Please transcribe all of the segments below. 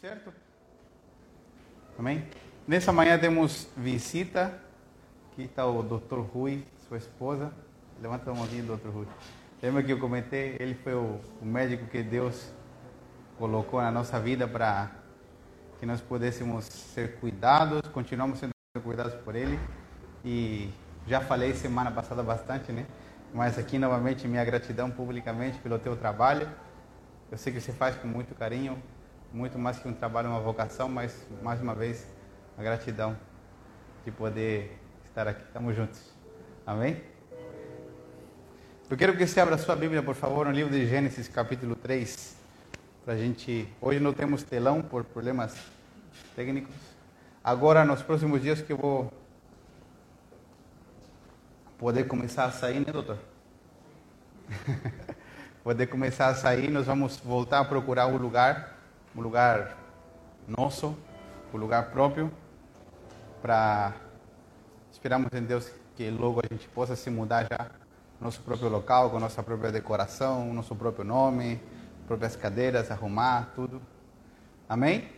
certo? Amém? Nessa manhã temos visita. Aqui está o Dr. Rui, sua esposa. Levanta a mãozinha, Dr. Rui. Lembra que eu comentei? Ele foi o, o médico que Deus colocou na nossa vida para que nós pudéssemos ser cuidados, continuamos sendo cuidados por Ele. E já falei semana passada bastante, né? Mas aqui novamente minha gratidão publicamente pelo teu trabalho. Eu sei que você faz com muito carinho, muito mais que um trabalho, uma vocação, mas mais uma vez a gratidão de poder estar aqui. Estamos juntos. Amém? Eu quero que você abra a sua Bíblia, por favor, no livro de Gênesis, capítulo 3. Pra gente. Hoje não temos telão por problemas técnicos. Agora, nos próximos dias que eu vou poder começar a sair, né, doutor? poder começar a sair, nós vamos voltar a procurar um lugar um lugar nosso, um lugar próprio, para esperamos em Deus que logo a gente possa se mudar já nosso próprio local, com nossa própria decoração, nosso próprio nome, próprias cadeiras, arrumar tudo. Amém?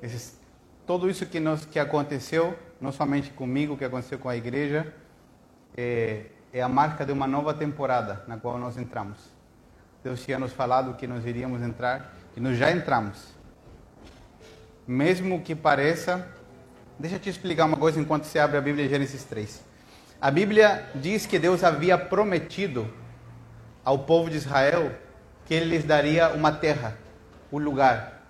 Esses, tudo isso que, nos, que aconteceu, não somente comigo, que aconteceu com a igreja, é, é a marca de uma nova temporada na qual nós entramos. Deus tinha nos falado que nós iríamos entrar e nós já entramos. Mesmo que pareça, deixa eu te explicar uma coisa enquanto você abre a Bíblia em Gênesis 3. A Bíblia diz que Deus havia prometido ao povo de Israel que ele lhes daria uma terra, um lugar.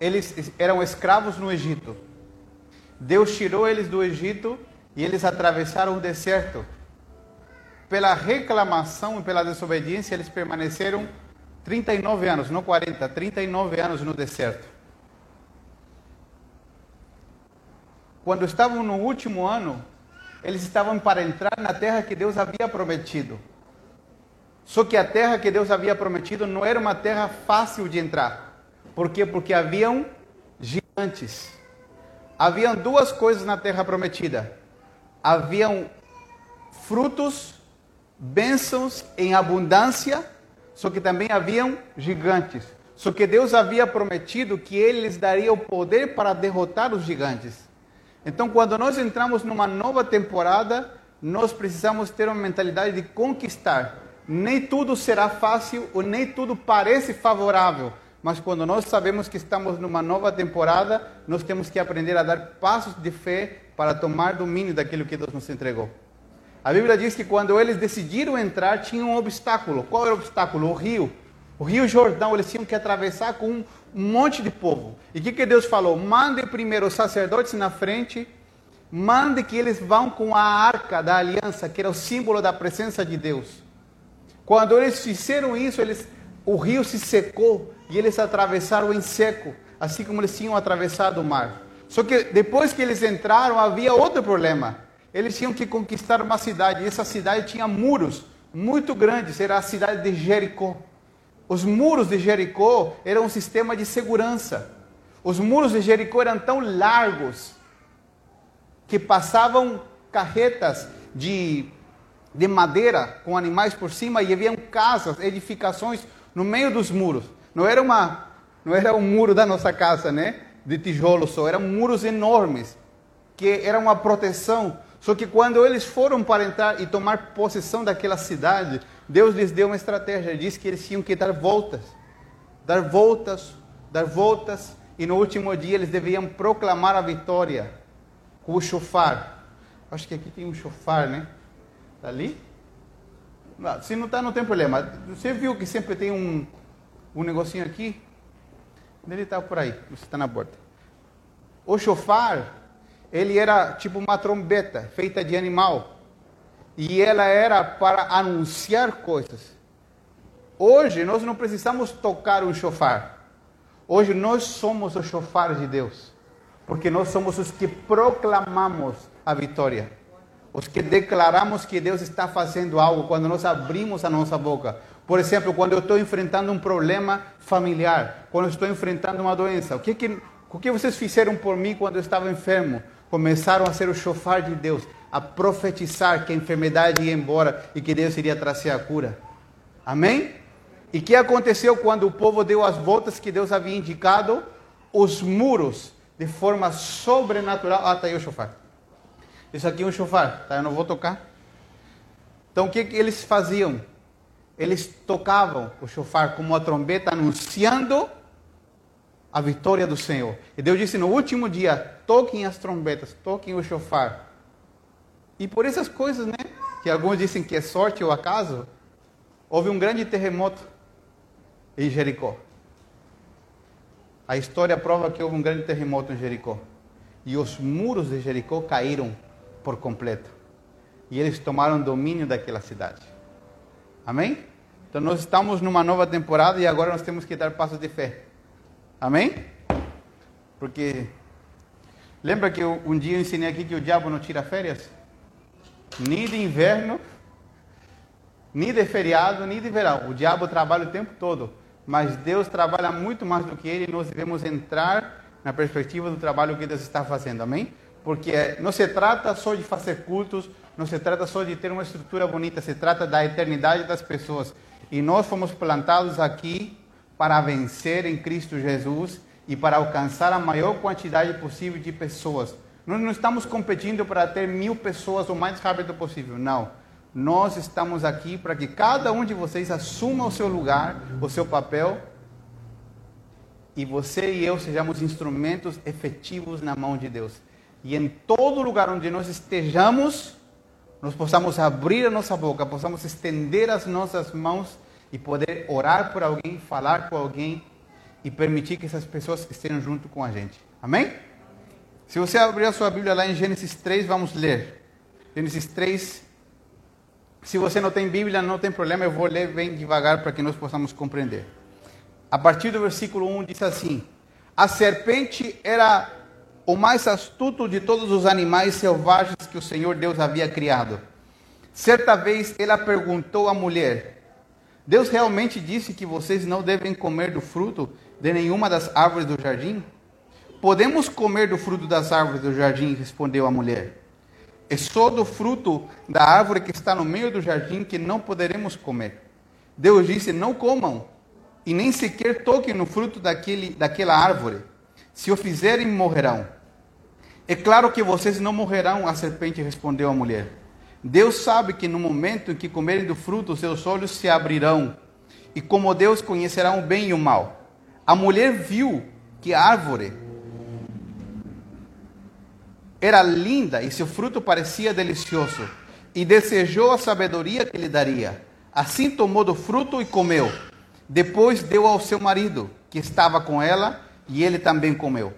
Eles eram escravos no Egito. Deus tirou eles do Egito e eles atravessaram o deserto. Pela reclamação e pela desobediência, eles permaneceram 39 anos, não 40, 39 anos no deserto. Quando estavam no último ano, eles estavam para entrar na terra que Deus havia prometido. Só que a terra que Deus havia prometido não era uma terra fácil de entrar. Por quê? Porque haviam gigantes. Haviam duas coisas na terra prometida. Haviam frutos, bênçãos em abundância só que também haviam gigantes. Só que Deus havia prometido que Ele lhes daria o poder para derrotar os gigantes. Então, quando nós entramos numa nova temporada, nós precisamos ter uma mentalidade de conquistar. Nem tudo será fácil ou nem tudo parece favorável, mas quando nós sabemos que estamos numa nova temporada, nós temos que aprender a dar passos de fé para tomar domínio daquilo que Deus nos entregou. A Bíblia diz que quando eles decidiram entrar, tinha um obstáculo. Qual era o obstáculo? O rio. O rio Jordão, eles tinham que atravessar com um monte de povo. E o que, que Deus falou? Mande primeiro os sacerdotes na frente, mande que eles vão com a arca da aliança, que era o símbolo da presença de Deus. Quando eles fizeram isso, eles, o rio se secou e eles atravessaram em seco, assim como eles tinham atravessado o mar. Só que depois que eles entraram, havia outro problema eles tinham que conquistar uma cidade, e essa cidade tinha muros muito grandes, era a cidade de Jericó. Os muros de Jericó eram um sistema de segurança. Os muros de Jericó eram tão largos que passavam carretas de, de madeira com animais por cima e haviam casas, edificações no meio dos muros. Não era uma, não era um muro da nossa casa, né? De tijolo só, eram muros enormes que eram uma proteção só que quando eles foram para entrar e tomar possessão daquela cidade, Deus lhes deu uma estratégia. Disse que eles tinham que dar voltas, dar voltas, dar voltas, e no último dia eles deviam proclamar a vitória com o chofar. Acho que aqui tem um chofar, né? Está ali? Não, se não está, não tem problema. Você viu que sempre tem um, um negocinho aqui? Ele está por aí, você está na porta. O chofar ele era tipo uma trombeta feita de animal. E ela era para anunciar coisas. Hoje nós não precisamos tocar um chofar. Hoje nós somos o chofar de Deus. Porque nós somos os que proclamamos a vitória. Os que declaramos que Deus está fazendo algo quando nós abrimos a nossa boca. Por exemplo, quando eu estou enfrentando um problema familiar, quando eu estou enfrentando uma doença, o que, que, o que vocês fizeram por mim quando eu estava enfermo? Começaram a ser o chofar de Deus, a profetizar que a enfermidade ia embora e que Deus iria trazer a cura. Amém? E que aconteceu quando o povo deu as voltas que Deus havia indicado? Os muros, de forma sobrenatural. Ah, está aí o chofar. Isso aqui é um chofar, tá? Eu não vou tocar. Então o que, que eles faziam? Eles tocavam o chofar como uma trombeta, anunciando a vitória do Senhor. E Deus disse no último dia: toquem as trombetas, toquem o chofar. E por essas coisas, né? Que alguns dizem que é sorte ou acaso, houve um grande terremoto em Jericó. A história prova que houve um grande terremoto em Jericó. E os muros de Jericó caíram por completo. E eles tomaram domínio daquela cidade. Amém? Então nós estamos numa nova temporada e agora nós temos que dar passos de fé. Amém? Porque lembra que eu, um dia eu ensinei aqui que o diabo não tira férias? Nem de inverno, nem de feriado, nem de verão. O diabo trabalha o tempo todo. Mas Deus trabalha muito mais do que ele e nós devemos entrar na perspectiva do trabalho que Deus está fazendo. Amém? Porque não se trata só de fazer cultos, não se trata só de ter uma estrutura bonita, se trata da eternidade das pessoas. E nós fomos plantados aqui para vencer em Cristo Jesus e para alcançar a maior quantidade possível de pessoas. Nós não estamos competindo para ter mil pessoas o mais rápido possível, não. Nós estamos aqui para que cada um de vocês assuma o seu lugar, o seu papel, e você e eu sejamos instrumentos efetivos na mão de Deus e em todo lugar onde nós estejamos, nós possamos abrir a nossa boca, possamos estender as nossas mãos e poder orar por alguém, falar com alguém e permitir que essas pessoas estejam junto com a gente. Amém? Se você abrir a sua Bíblia lá em Gênesis 3, vamos ler. Gênesis 3. Se você não tem Bíblia, não tem problema, eu vou ler bem devagar para que nós possamos compreender. A partir do versículo 1 diz assim: A serpente era o mais astuto de todos os animais selvagens que o Senhor Deus havia criado. Certa vez ela perguntou à mulher: Deus realmente disse que vocês não devem comer do fruto de nenhuma das árvores do jardim? Podemos comer do fruto das árvores do jardim, respondeu a mulher. É só do fruto da árvore que está no meio do jardim que não poderemos comer. Deus disse: Não comam, e nem sequer toquem no fruto daquele, daquela árvore. Se o fizerem, morrerão. É claro que vocês não morrerão, a serpente respondeu a mulher. Deus sabe que no momento em que comerem do fruto, seus olhos se abrirão, e como Deus conhecerão o bem e o mal. A mulher viu que a árvore era linda e seu fruto parecia delicioso, e desejou a sabedoria que lhe daria. Assim tomou do fruto e comeu. Depois deu ao seu marido, que estava com ela, e ele também comeu.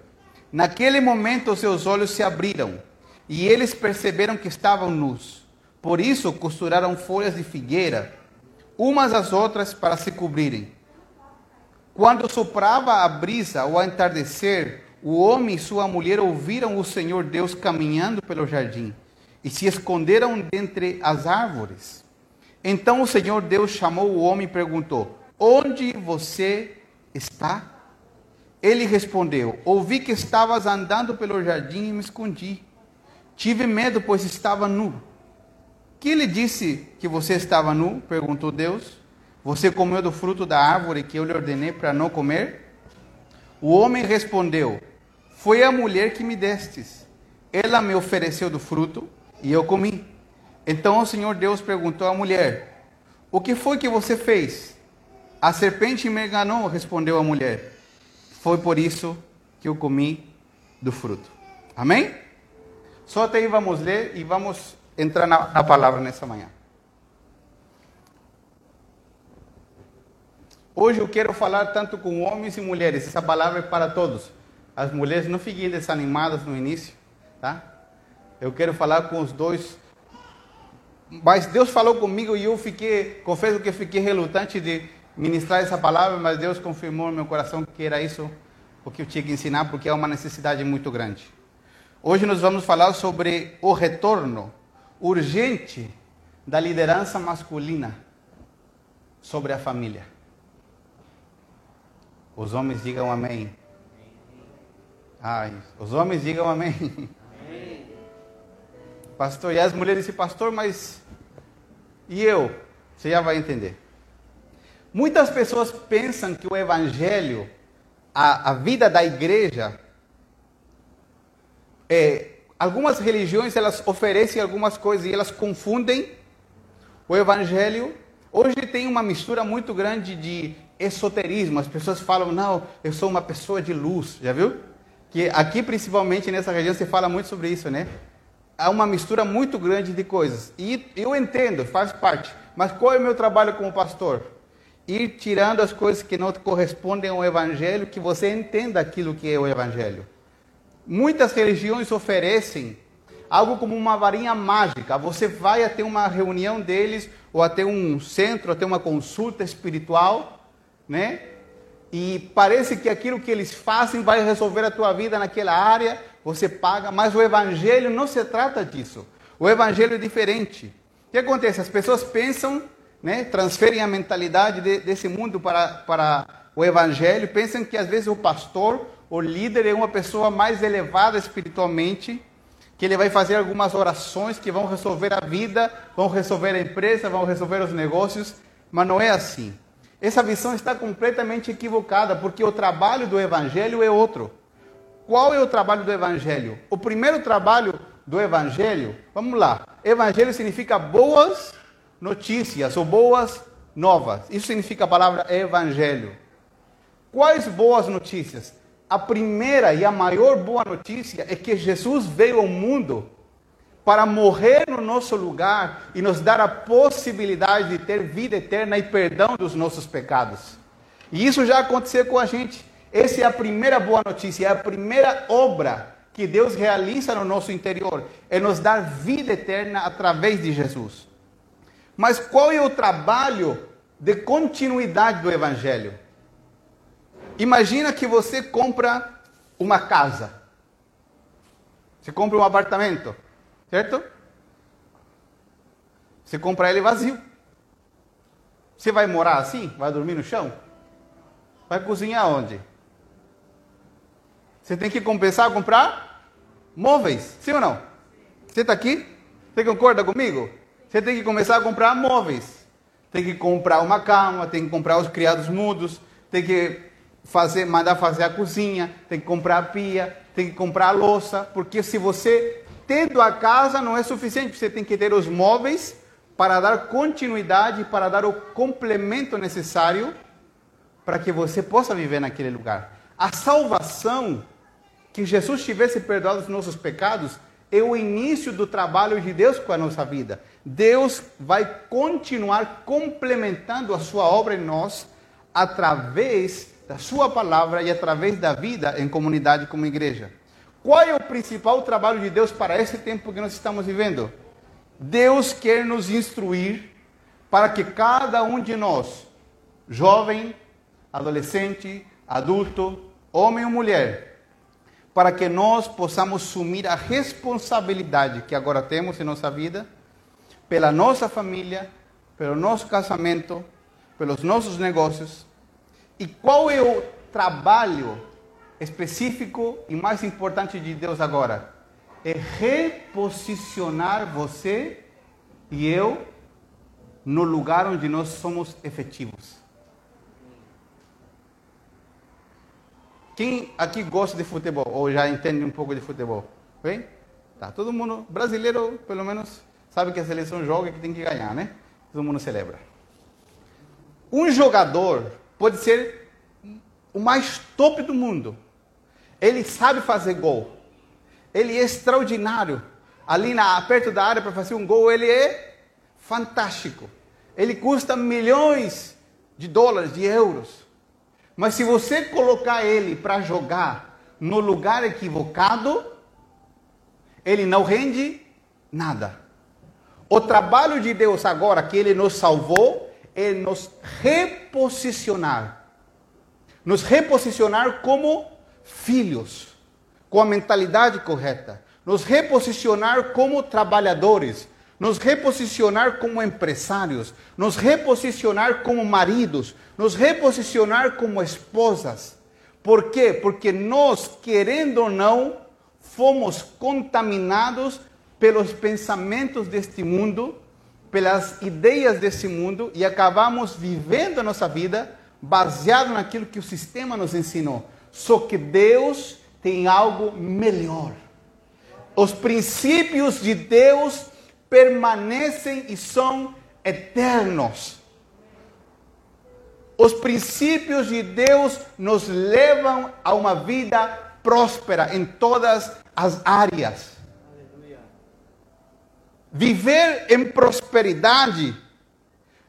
Naquele momento seus olhos se abriram e eles perceberam que estavam nus. Por isso costuraram folhas de figueira, umas às outras para se cobrirem. Quando soprava a brisa ao entardecer, o homem e sua mulher ouviram o Senhor Deus caminhando pelo jardim e se esconderam dentre as árvores. Então o Senhor Deus chamou o homem e perguntou: Onde você está? Ele respondeu: Ouvi que estavas andando pelo jardim e me escondi. Tive medo, pois estava nu. Que lhe disse que você estava nu? perguntou Deus. Você comeu do fruto da árvore que eu lhe ordenei para não comer? O homem respondeu: Foi a mulher que me destes. Ela me ofereceu do fruto e eu comi. Então o Senhor Deus perguntou à mulher: O que foi que você fez? A serpente me enganou, respondeu a mulher. Foi por isso que eu comi do fruto. Amém? Só até aí vamos ler e vamos entrar na, na palavra nessa manhã. Hoje eu quero falar tanto com homens e mulheres. Essa palavra é para todos. As mulheres não fiquem desanimadas no início, tá? Eu quero falar com os dois. Mas Deus falou comigo e eu fiquei, confesso que fiquei relutante de ministrar essa palavra, mas Deus confirmou no meu coração que era isso o que eu tinha que ensinar, porque é uma necessidade muito grande. Hoje nós vamos falar sobre o retorno urgente da liderança masculina sobre a família. Os homens digam amém. Ai, os homens digam amém. Pastor, e as mulheres dizem, pastor, mas e eu? Você já vai entender. Muitas pessoas pensam que o evangelho, a, a vida da igreja, é, algumas religiões elas oferecem algumas coisas e elas confundem o evangelho. Hoje tem uma mistura muito grande de esoterismo. As pessoas falam, não, eu sou uma pessoa de luz, já viu? Que aqui, principalmente nessa região, se fala muito sobre isso, né? Há uma mistura muito grande de coisas. E eu entendo, faz parte. Mas qual é o meu trabalho como pastor? Ir tirando as coisas que não correspondem ao Evangelho, que você entenda aquilo que é o Evangelho. Muitas religiões oferecem algo como uma varinha mágica. Você vai até uma reunião deles, ou até um centro, até uma consulta espiritual, né? E parece que aquilo que eles fazem vai resolver a tua vida naquela área, você paga, mas o evangelho não se trata disso. O evangelho é diferente. O que acontece? As pessoas pensam, né, transferem a mentalidade de, desse mundo para, para o evangelho, pensam que às vezes o pastor, o líder é uma pessoa mais elevada espiritualmente, que ele vai fazer algumas orações que vão resolver a vida, vão resolver a empresa, vão resolver os negócios, mas não é assim. Essa visão está completamente equivocada, porque o trabalho do Evangelho é outro. Qual é o trabalho do Evangelho? O primeiro trabalho do Evangelho, vamos lá. Evangelho significa boas notícias ou boas novas. Isso significa a palavra Evangelho. Quais boas notícias? A primeira e a maior boa notícia é que Jesus veio ao mundo para morrer no nosso lugar e nos dar a possibilidade de ter vida eterna e perdão dos nossos pecados. E isso já aconteceu com a gente. Essa é a primeira boa notícia, é a primeira obra que Deus realiza no nosso interior, é nos dar vida eterna através de Jesus. Mas qual é o trabalho de continuidade do Evangelho? Imagina que você compra uma casa, você compra um apartamento, Certo? Você compra ele vazio. Você vai morar assim? Vai dormir no chão? Vai cozinhar onde? Você tem que compensar comprar móveis, sim ou não? Você está aqui? Você concorda comigo? Você tem que começar a comprar móveis. Tem que comprar uma cama, tem que comprar os criados mudos, tem que fazer, mandar fazer a cozinha, tem que comprar a pia, tem que comprar a louça, porque se você tendo a casa não é suficiente, você tem que ter os móveis para dar continuidade, para dar o complemento necessário para que você possa viver naquele lugar. A salvação, que Jesus tivesse perdoado os nossos pecados, é o início do trabalho de Deus com a nossa vida. Deus vai continuar complementando a sua obra em nós através da sua palavra e através da vida em comunidade como igreja. Qual é o principal trabalho de Deus para esse tempo que nós estamos vivendo? Deus quer nos instruir para que cada um de nós, jovem, adolescente, adulto, homem ou mulher, para que nós possamos assumir a responsabilidade que agora temos em nossa vida, pela nossa família, pelo nosso casamento, pelos nossos negócios. E qual é o trabalho específico e mais importante de Deus agora é reposicionar você e eu no lugar onde nós somos efetivos. Quem aqui gosta de futebol ou já entende um pouco de futebol? Bem? Tá, todo mundo brasileiro, pelo menos, sabe que a seleção joga e que tem que ganhar, né? Todo mundo celebra. Um jogador pode ser o mais top do mundo, ele sabe fazer gol. Ele é extraordinário. Ali na, perto da área para fazer um gol, ele é fantástico. Ele custa milhões de dólares, de euros. Mas se você colocar ele para jogar no lugar equivocado, ele não rende nada. O trabalho de Deus agora que ele nos salvou é nos reposicionar. Nos reposicionar como filhos, com a mentalidade correta, nos reposicionar como trabalhadores, nos reposicionar como empresários, nos reposicionar como maridos, nos reposicionar como esposas. Por quê? Porque nós, querendo ou não, fomos contaminados pelos pensamentos deste mundo pelas ideias desse mundo e acabamos vivendo a nossa vida baseado naquilo que o sistema nos ensinou. Só que Deus tem algo melhor. Os princípios de Deus permanecem e são eternos. Os princípios de Deus nos levam a uma vida próspera em todas as áreas. Viver em prosperidade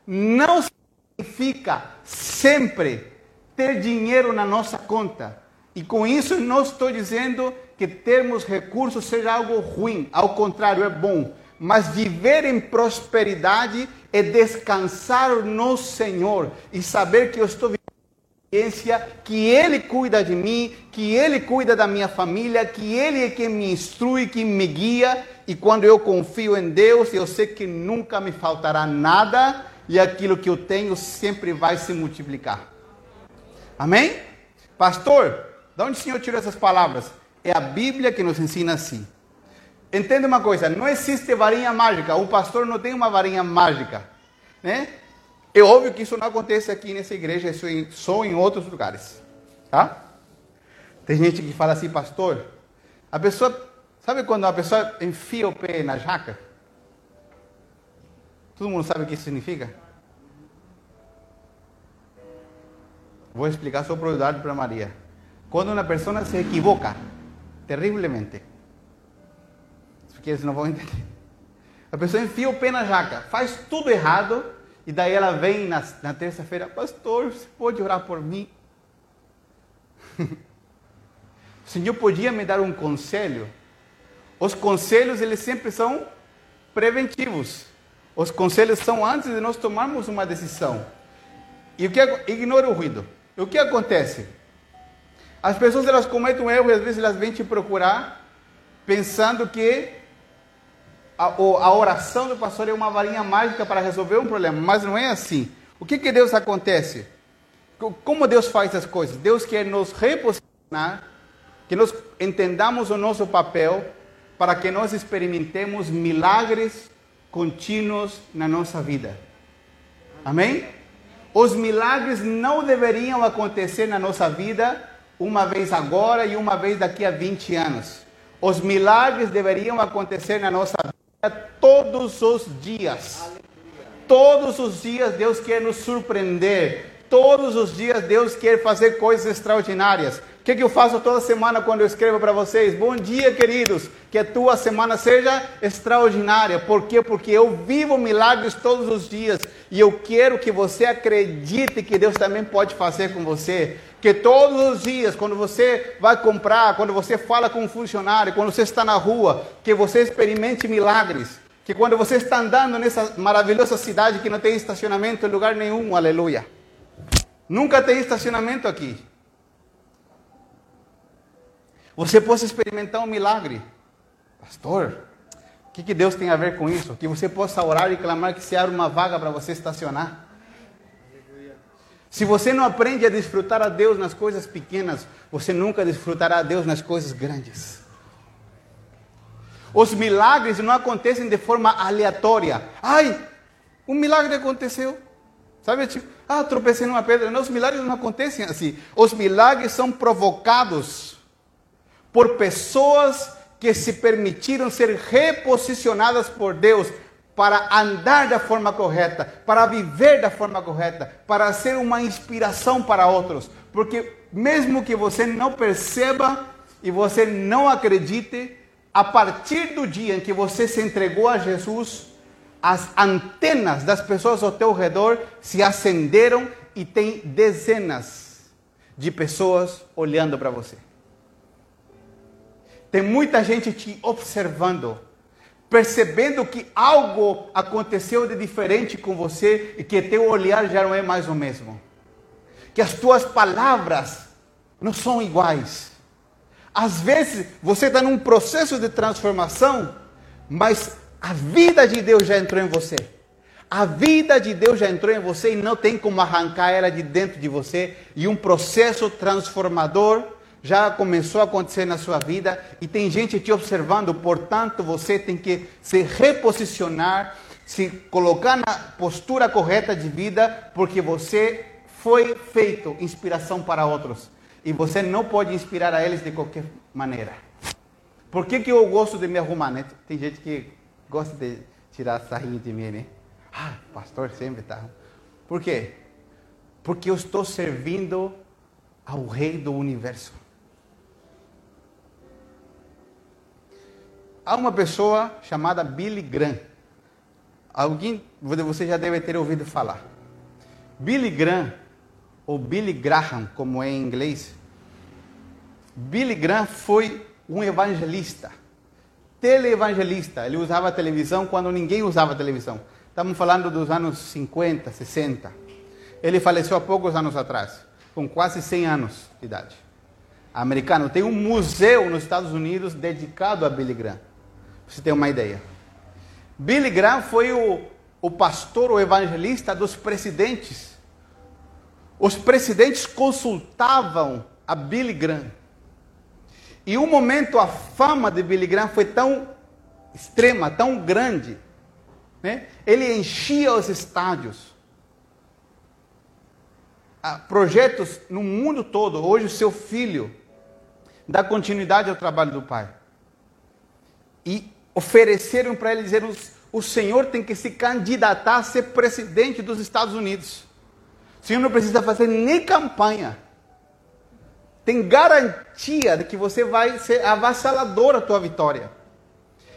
não significa sempre ter dinheiro na nossa conta. E com isso não estou dizendo que termos recursos seja algo ruim, ao contrário, é bom. Mas viver em prosperidade é descansar no Senhor e saber que eu estou vivendo que Ele cuida de mim, que Ele cuida da minha família, que Ele é quem me instrui, que me guia. E quando eu confio em Deus, eu sei que nunca me faltará nada e aquilo que eu tenho sempre vai se multiplicar. Amém? Pastor, de onde o Senhor tirou essas palavras? É a Bíblia que nos ensina assim. Entenda uma coisa, não existe varinha mágica. O pastor não tem uma varinha mágica, né? É óbvio que isso não acontece aqui nessa igreja, isso é só em outros lugares, tá? Tem gente que fala assim, pastor, a pessoa, sabe quando a pessoa enfia o pé na jaca? Todo mundo sabe o que isso significa? Vou explicar só por para Maria. Quando uma pessoa se equivoca terrivelmente, porque eles não vão entender. A pessoa enfia o pé na jaca, faz tudo errado, e daí ela vem na, na terça-feira, pastor, você pode orar por mim? o Senhor podia me dar um conselho? Os conselhos, eles sempre são preventivos. Os conselhos são antes de nós tomarmos uma decisão. E o que ignora o ruído. E o que acontece? As pessoas elas cometem um erro e às vezes elas vêm te procurar pensando que a, a oração do pastor é uma varinha mágica para resolver um problema, mas não é assim. O que que Deus acontece? Como Deus faz as coisas? Deus quer nos reposicionar, que nós entendamos o nosso papel para que nós experimentemos milagres contínuos na nossa vida. Amém? Os milagres não deveriam acontecer na nossa vida uma vez agora e uma vez daqui a 20 anos. Os milagres deveriam acontecer na nossa vida todos os dias. Todos os dias Deus quer nos surpreender. Todos os dias Deus quer fazer coisas extraordinárias. O que, que eu faço toda semana quando eu escrevo para vocês? Bom dia, queridos. Que a tua semana seja extraordinária. Por quê? Porque eu vivo milagres todos os dias. E eu quero que você acredite que Deus também pode fazer com você. Que todos os dias, quando você vai comprar, quando você fala com um funcionário, quando você está na rua, que você experimente milagres. Que quando você está andando nessa maravilhosa cidade que não tem estacionamento em lugar nenhum, aleluia. Nunca tem estacionamento aqui. Você possa experimentar um milagre. Pastor, o que, que Deus tem a ver com isso? Que você possa orar e clamar que se abra uma vaga para você estacionar. Se você não aprende a desfrutar a Deus nas coisas pequenas, você nunca desfrutará a Deus nas coisas grandes. Os milagres não acontecem de forma aleatória. Ai, um milagre aconteceu. Sabe, tipo, ah, tropecei numa pedra. Não, os milagres não acontecem assim. Os milagres são provocados por pessoas que se permitiram ser reposicionadas por Deus para andar da forma correta, para viver da forma correta, para ser uma inspiração para outros. Porque mesmo que você não perceba e você não acredite, a partir do dia em que você se entregou a Jesus, as antenas das pessoas ao teu redor se acenderam e tem dezenas de pessoas olhando para você. Tem muita gente te observando percebendo que algo aconteceu de diferente com você e que teu olhar já não é mais o mesmo. Que as tuas palavras não são iguais. Às vezes você está num processo de transformação, mas a vida de Deus já entrou em você. A vida de Deus já entrou em você e não tem como arrancar ela de dentro de você. E um processo transformador já começou a acontecer na sua vida e tem gente te observando, portanto você tem que se reposicionar, se colocar na postura correta de vida, porque você foi feito inspiração para outros. E você não pode inspirar a eles de qualquer maneira. Por que, que eu gosto de me arrumar, né? Tem gente que gosta de tirar sarrinho de mim, né? Ah, pastor sempre está. Por quê? Porque eu estou servindo ao Rei do Universo. Há uma pessoa chamada Billy Graham. Alguém, você já deve ter ouvido falar. Billy Graham, ou Billy Graham, como é em inglês, Billy Graham foi um evangelista, televangelista. Ele usava televisão quando ninguém usava televisão. Estamos falando dos anos 50, 60. Ele faleceu há poucos anos atrás, com quase 100 anos de idade. Americano. Tem um museu nos Estados Unidos dedicado a Billy Graham. Você ter uma ideia. Billy Graham foi o, o pastor, o evangelista dos presidentes. Os presidentes consultavam a Billy Graham. E um momento a fama de Billy Graham foi tão extrema, tão grande, né? Ele enchia os estádios. Há projetos no mundo todo. Hoje o seu filho dá continuidade ao trabalho do pai. E ofereceram para ele dizer: o Senhor tem que se candidatar a ser presidente dos Estados Unidos. O Senhor não precisa fazer nem campanha. Tem garantia de que você vai ser avassalador a tua vitória.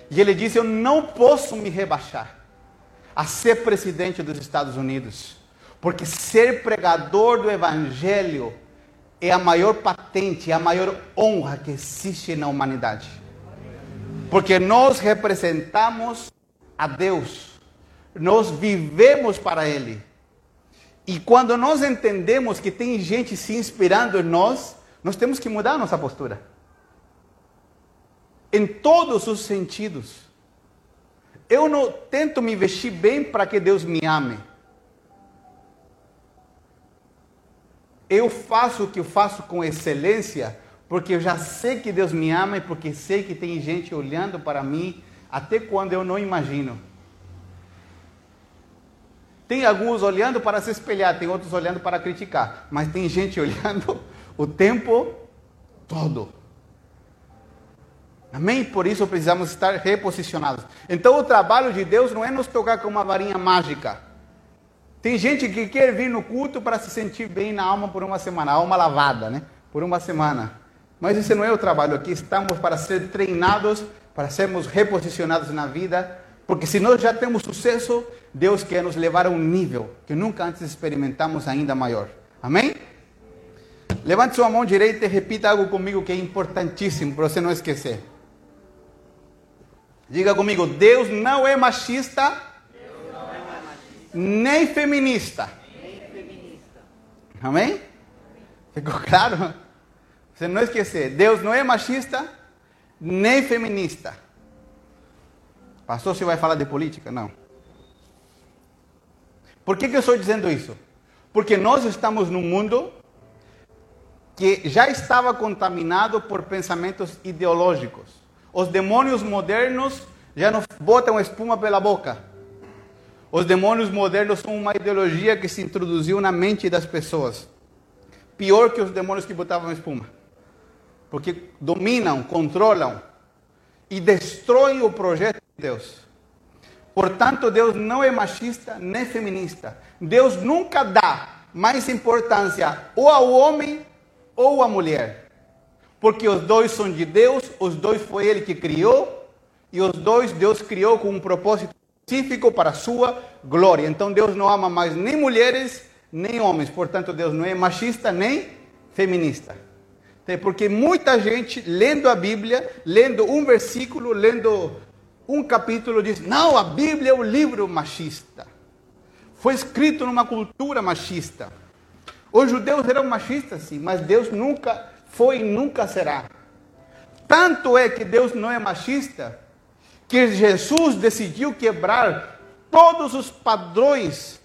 E ele disse: Eu não posso me rebaixar a ser presidente dos Estados Unidos, porque ser pregador do Evangelho é a maior patente, é a maior honra que existe na humanidade. Porque nós representamos a Deus, nós vivemos para Ele. E quando nós entendemos que tem gente se inspirando em nós, nós temos que mudar nossa postura. Em todos os sentidos. Eu não tento me vestir bem para que Deus me ame. Eu faço o que eu faço com excelência porque eu já sei que Deus me ama e porque sei que tem gente olhando para mim até quando eu não imagino. Tem alguns olhando para se espelhar, tem outros olhando para criticar, mas tem gente olhando o tempo todo. Amém? Por isso precisamos estar reposicionados. Então o trabalho de Deus não é nos tocar com uma varinha mágica. Tem gente que quer vir no culto para se sentir bem na alma por uma semana, alma lavada, né? Por uma semana. Mas esse não é o trabalho aqui. Estamos para ser treinados, para sermos reposicionados na vida. Porque se nós já temos sucesso, Deus quer nos levar a um nível que nunca antes experimentamos ainda maior. Amém? Levante sua mão direita e repita algo comigo que é importantíssimo para você não esquecer. Diga comigo: Deus não é machista, não é machista. Nem, feminista. nem feminista. Amém? Ficou claro? Você não esquecer, Deus não é machista nem feminista. Pastor, você vai falar de política? Não. Por que, que eu estou dizendo isso? Porque nós estamos num mundo que já estava contaminado por pensamentos ideológicos. Os demônios modernos já não botam espuma pela boca. Os demônios modernos são uma ideologia que se introduziu na mente das pessoas. Pior que os demônios que botavam espuma porque dominam, controlam e destroem o projeto de Deus. Portanto, Deus não é machista nem feminista. Deus nunca dá mais importância ou ao homem ou à mulher. Porque os dois são de Deus, os dois foi Ele que criou, e os dois Deus criou com um propósito específico para a sua glória. Então Deus não ama mais nem mulheres nem homens. Portanto, Deus não é machista nem feminista. Porque muita gente lendo a Bíblia, lendo um versículo, lendo um capítulo, diz: não, a Bíblia é um livro machista. Foi escrito numa cultura machista. Os judeus eram machistas, sim, mas Deus nunca foi e nunca será. Tanto é que Deus não é machista, que Jesus decidiu quebrar todos os padrões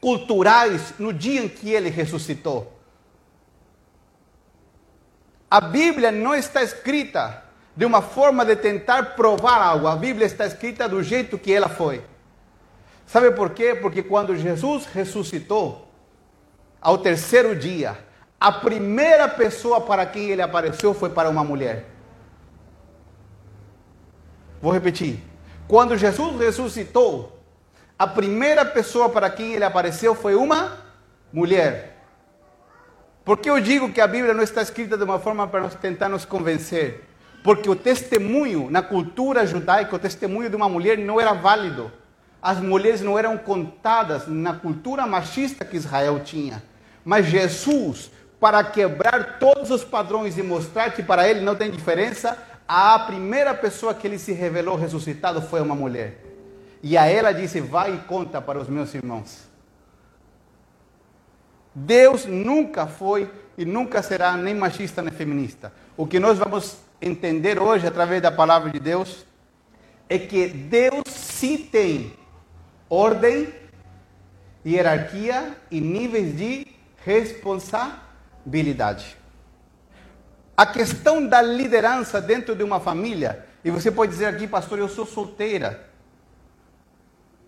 culturais no dia em que ele ressuscitou. A Bíblia não está escrita de uma forma de tentar provar algo. A Bíblia está escrita do jeito que ela foi. Sabe por quê? Porque quando Jesus ressuscitou, ao terceiro dia, a primeira pessoa para quem ele apareceu foi para uma mulher. Vou repetir. Quando Jesus ressuscitou, a primeira pessoa para quem ele apareceu foi uma mulher. Por que eu digo que a Bíblia não está escrita de uma forma para tentar nos convencer? Porque o testemunho, na cultura judaica, o testemunho de uma mulher não era válido. As mulheres não eram contadas na cultura machista que Israel tinha. Mas Jesus, para quebrar todos os padrões e mostrar que para ele não tem diferença, a primeira pessoa que ele se revelou ressuscitado foi uma mulher. E a ela disse: Vai e conta para os meus irmãos. Deus nunca foi e nunca será nem machista nem feminista. O que nós vamos entender hoje através da palavra de Deus é que Deus sim tem ordem, hierarquia e níveis de responsabilidade. A questão da liderança dentro de uma família, e você pode dizer aqui, pastor, eu sou solteira.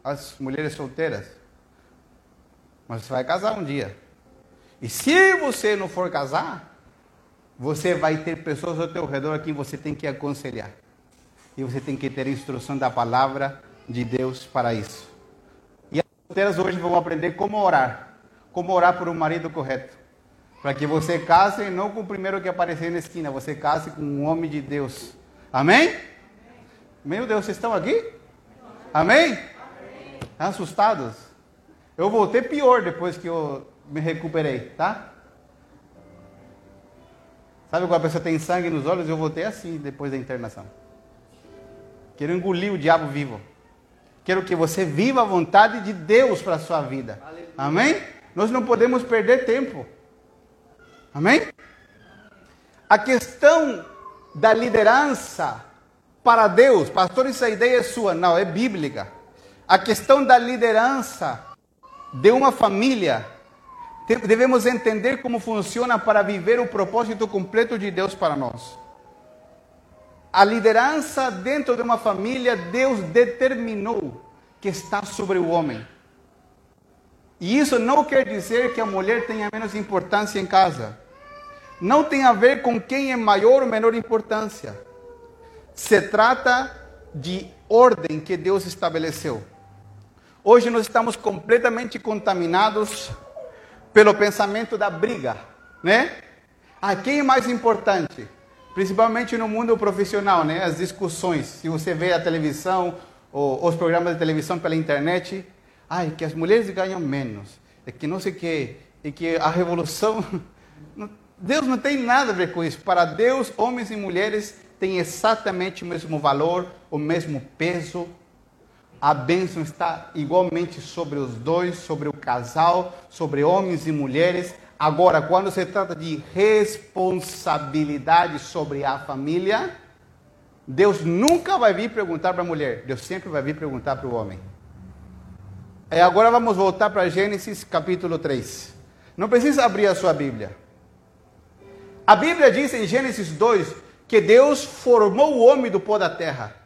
As mulheres solteiras. Mas você vai casar um dia. E se você não for casar, você vai ter pessoas ao teu redor a quem você tem que aconselhar. E você tem que ter instrução da palavra de Deus para isso. E as solteiras hoje vão aprender como orar. Como orar por um marido correto. Para que você case não com o primeiro que aparecer na esquina, você case com um homem de Deus. Amém? Meu Deus, vocês estão aqui? Amém? Amém? Assustados? Eu voltei pior depois que eu me recuperei, tá? Sabe quando a pessoa tem sangue nos olhos? Eu voltei assim depois da internação. Quero engolir o diabo vivo. Quero que você viva a vontade de Deus para a sua vida. Amém? Nós não podemos perder tempo. Amém? A questão da liderança para Deus, pastor, essa ideia é sua. Não, é bíblica. A questão da liderança de uma família, devemos entender como funciona para viver o propósito completo de Deus para nós. A liderança dentro de uma família, Deus determinou que está sobre o homem. E isso não quer dizer que a mulher tenha menos importância em casa não tem a ver com quem é maior ou menor importância. Se trata de ordem que Deus estabeleceu. Hoje nós estamos completamente contaminados pelo pensamento da briga, né? Ah, quem é mais importante? Principalmente no mundo profissional, né? As discussões. Se você vê a televisão, ou os programas de televisão pela internet, ai, que as mulheres ganham menos, é que não sei o que, e que a revolução Deus não tem nada a ver com isso. Para Deus, homens e mulheres têm exatamente o mesmo valor, o mesmo peso. A bênção está igualmente sobre os dois, sobre o casal, sobre homens e mulheres. Agora, quando se trata de responsabilidade sobre a família, Deus nunca vai vir perguntar para a mulher, Deus sempre vai vir perguntar para o homem. E agora vamos voltar para Gênesis capítulo 3. Não precisa abrir a sua Bíblia. A Bíblia diz em Gênesis 2 que Deus formou o homem do pó da terra.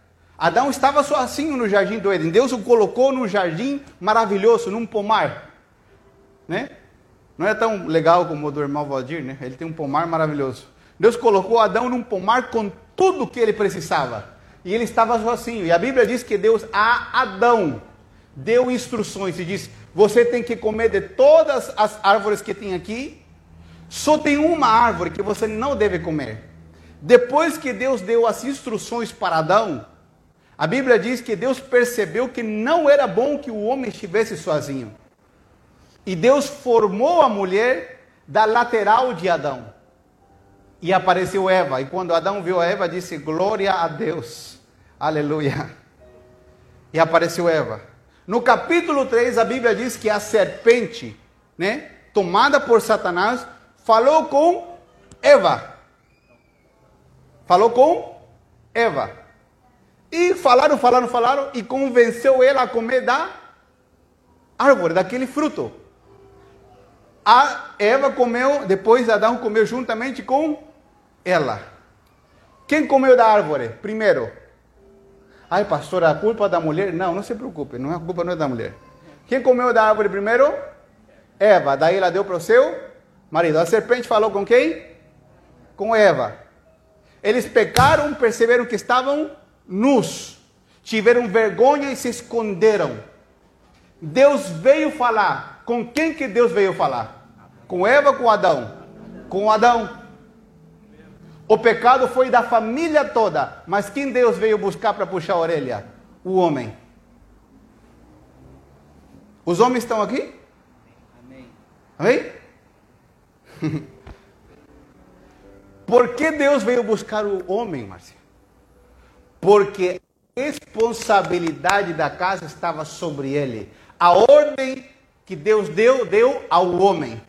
Adão estava sozinho no jardim do Éden. Deus o colocou num jardim maravilhoso, num pomar. Né? Não é tão legal como o do irmão Valdir, né? Ele tem um pomar maravilhoso. Deus colocou Adão num pomar com tudo que ele precisava. E ele estava sozinho. E a Bíblia diz que Deus a Adão deu instruções e disse: Você tem que comer de todas as árvores que tem aqui, só tem uma árvore que você não deve comer. Depois que Deus deu as instruções para Adão, a Bíblia diz que Deus percebeu que não era bom que o homem estivesse sozinho. E Deus formou a mulher da lateral de Adão. E apareceu Eva. E quando Adão viu a Eva, disse: Glória a Deus. Aleluia. E apareceu Eva. No capítulo 3, a Bíblia diz que a serpente, né, tomada por Satanás, falou com Eva. Falou com Eva. E falaram, falaram, falaram e convenceu ela a comer da árvore, daquele fruto. A Eva comeu, depois Adão comeu juntamente com ela. Quem comeu da árvore primeiro? Ai, pastor, a culpa da mulher? Não, não se preocupe, não é a culpa não é da mulher. Quem comeu da árvore primeiro? Eva. Daí ela deu para o seu marido. A serpente falou com quem? Com Eva. Eles pecaram, perceberam que estavam nus, tiveram vergonha e se esconderam. Deus veio falar. Com quem que Deus veio falar? Com Eva com Adão? Com Adão. O pecado foi da família toda, mas quem Deus veio buscar para puxar a orelha? O homem. Os homens estão aqui? Amém. Por que Deus veio buscar o homem, Márcia? Porque a responsabilidade da casa estava sobre ele. A ordem que Deus deu, deu ao homem.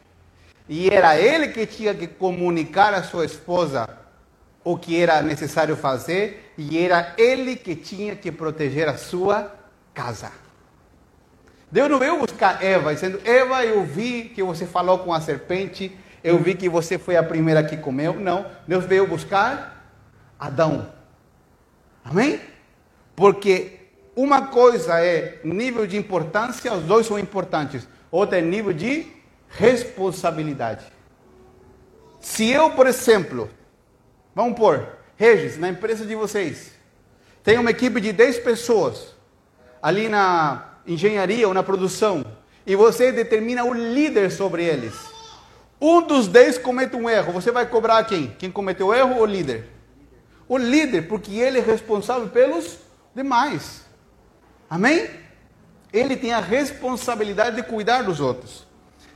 E era ele que tinha que comunicar à sua esposa o que era necessário fazer, e era ele que tinha que proteger a sua casa. Deus não veio buscar Eva, dizendo: Eva, eu vi que você falou com a serpente, eu vi que você foi a primeira que comeu. Não, Deus veio buscar Adão. Amém? Porque uma coisa é nível de importância, os dois são importantes. Outra é nível de responsabilidade. Se eu, por exemplo, Vamos pôr, Regis, na empresa de vocês, tem uma equipe de 10 pessoas ali na engenharia ou na produção, e você determina o líder sobre eles. Um dos 10 comete um erro, você vai cobrar quem? Quem cometeu o erro ou o líder? O líder, porque ele é responsável pelos demais. Amém? Ele tem a responsabilidade de cuidar dos outros.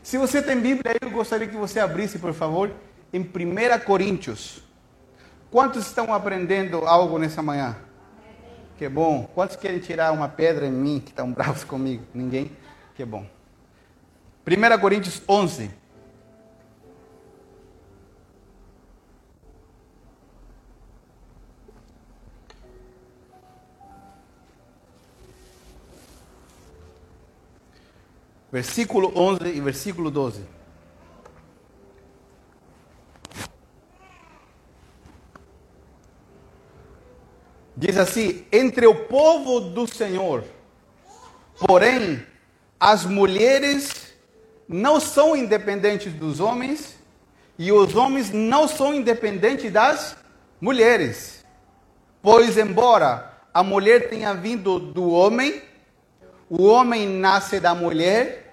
Se você tem Bíblia eu gostaria que você abrisse, por favor, em 1 Coríntios. Quantos estão aprendendo algo nessa manhã? Que bom. Quantos querem tirar uma pedra em mim que estão bravos comigo? Ninguém? Que bom. 1 Coríntios 11. Versículo 11 e versículo 12. Diz assim: entre o povo do Senhor, porém, as mulheres não são independentes dos homens e os homens não são independentes das mulheres. Pois, embora a mulher tenha vindo do homem, o homem nasce da mulher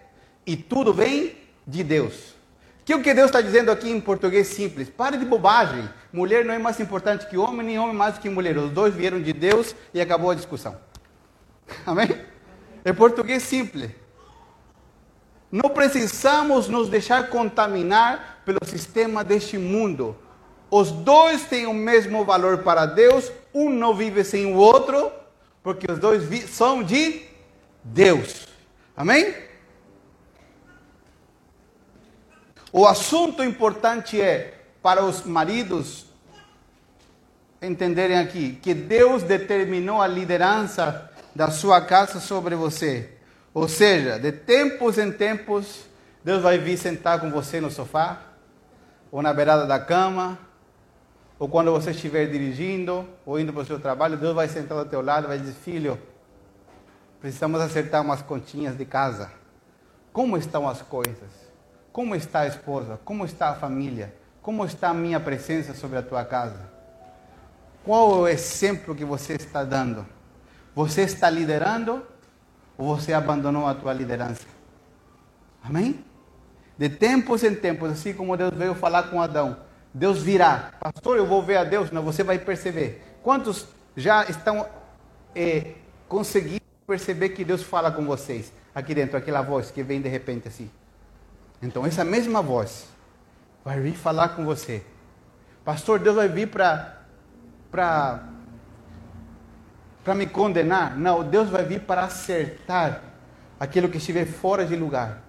e tudo vem de Deus. Que o que Deus está dizendo aqui em português simples? Pare de bobagem. Mulher não é mais importante que homem, nem homem mais do que mulher. Os dois vieram de Deus e acabou a discussão. Amém? É português simples. Não precisamos nos deixar contaminar pelo sistema deste mundo. Os dois têm o mesmo valor para Deus. Um não vive sem o outro, porque os dois são de Deus. Amém? O assunto importante é para os maridos entenderem aqui que Deus determinou a liderança da sua casa sobre você. Ou seja, de tempos em tempos, Deus vai vir sentar com você no sofá, ou na beirada da cama, ou quando você estiver dirigindo, ou indo para o seu trabalho, Deus vai sentar ao teu lado e vai dizer: Filho, precisamos acertar umas continhas de casa. Como estão as coisas? Como está a esposa? Como está a família? Como está a minha presença sobre a tua casa? Qual é o exemplo que você está dando? Você está liderando ou você abandonou a tua liderança? Amém? De tempos em tempos, assim como Deus veio falar com Adão, Deus virá. Pastor, eu vou ver a Deus. Não, você vai perceber. Quantos já estão é, conseguindo perceber que Deus fala com vocês? Aqui dentro, aquela voz que vem de repente assim. Então, essa mesma voz vai vir falar com você. Pastor, Deus vai vir para para para me condenar? Não, Deus vai vir para acertar aquilo que estiver fora de lugar.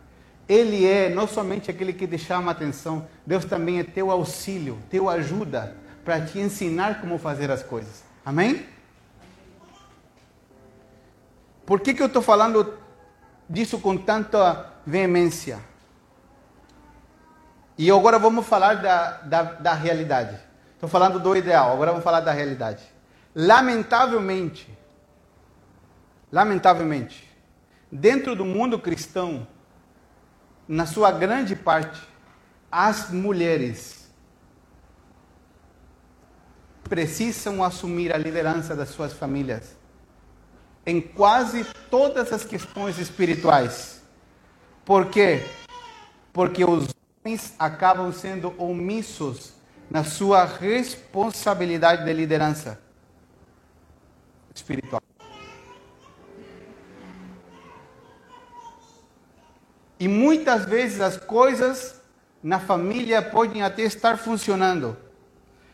Ele é não somente aquele que te chama a atenção, Deus também é teu auxílio, teu ajuda para te ensinar como fazer as coisas. Amém? Por que, que eu estou falando disso com tanta veemência? E agora vamos falar da, da, da realidade. Estou falando do ideal, agora vamos falar da realidade. Lamentavelmente, lamentavelmente, dentro do mundo cristão, na sua grande parte, as mulheres precisam assumir a liderança das suas famílias em quase todas as questões espirituais. Por quê? Porque os homens acabam sendo omissos na sua responsabilidade de liderança espiritual. E muitas vezes as coisas na família podem até estar funcionando,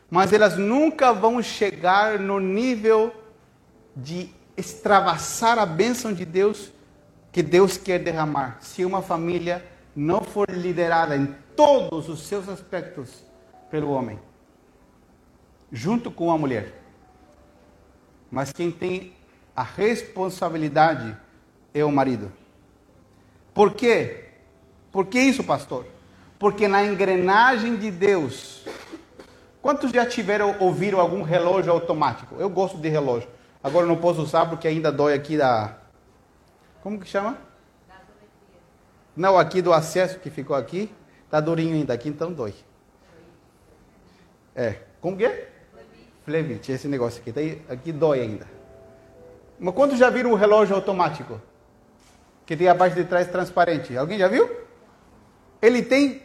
mas elas nunca vão chegar no nível de extravasar a bênção de Deus que Deus quer derramar. Se uma família não for liderada em todos os seus aspectos pelo homem, junto com a mulher. Mas quem tem a responsabilidade é o marido. Por quê? Por que isso, pastor? Porque na engrenagem de Deus. Quantos já tiveram ouvido algum relógio automático? Eu gosto de relógio. Agora não posso usar porque ainda dói aqui da. Como que chama? Não, aqui do acesso que ficou aqui. Tá durinho ainda aqui, então dói. É. Como que é? Flevit, esse negócio aqui. Tá aqui dói ainda. Mas quantos já viram o relógio automático? Que tem a parte de trás transparente. Alguém já viu? Ele tem,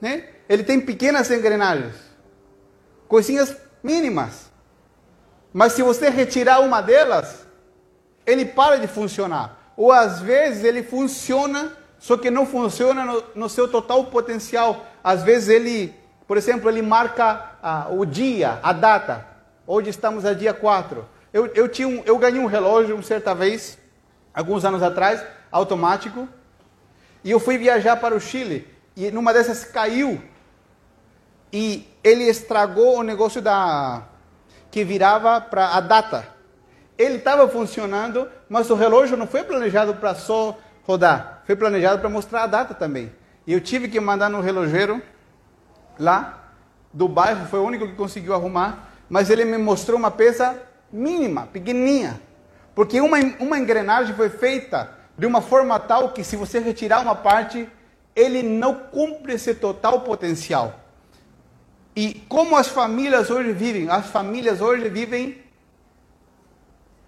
né? Ele tem pequenas engrenagens. Coisinhas mínimas. Mas se você retirar uma delas, ele para de funcionar. Ou às vezes ele funciona, só que não funciona no, no seu total potencial. Às vezes ele, por exemplo, ele marca ah, o dia, a data. Hoje estamos a dia 4. Eu, eu, tinha um, eu ganhei um relógio uma certa vez, alguns anos atrás, automático. E eu fui viajar para o Chile. E numa dessas caiu. E ele estragou o negócio da, que virava para a data. Ele estava funcionando, mas o relógio não foi planejado para só rodar, foi planejado para mostrar a data também. E eu tive que mandar no relojeiro lá do bairro, foi o único que conseguiu arrumar, mas ele me mostrou uma peça mínima, pequenininha, porque uma, uma engrenagem foi feita de uma forma tal que se você retirar uma parte, ele não cumpre esse total potencial. E como as famílias hoje vivem? As famílias hoje vivem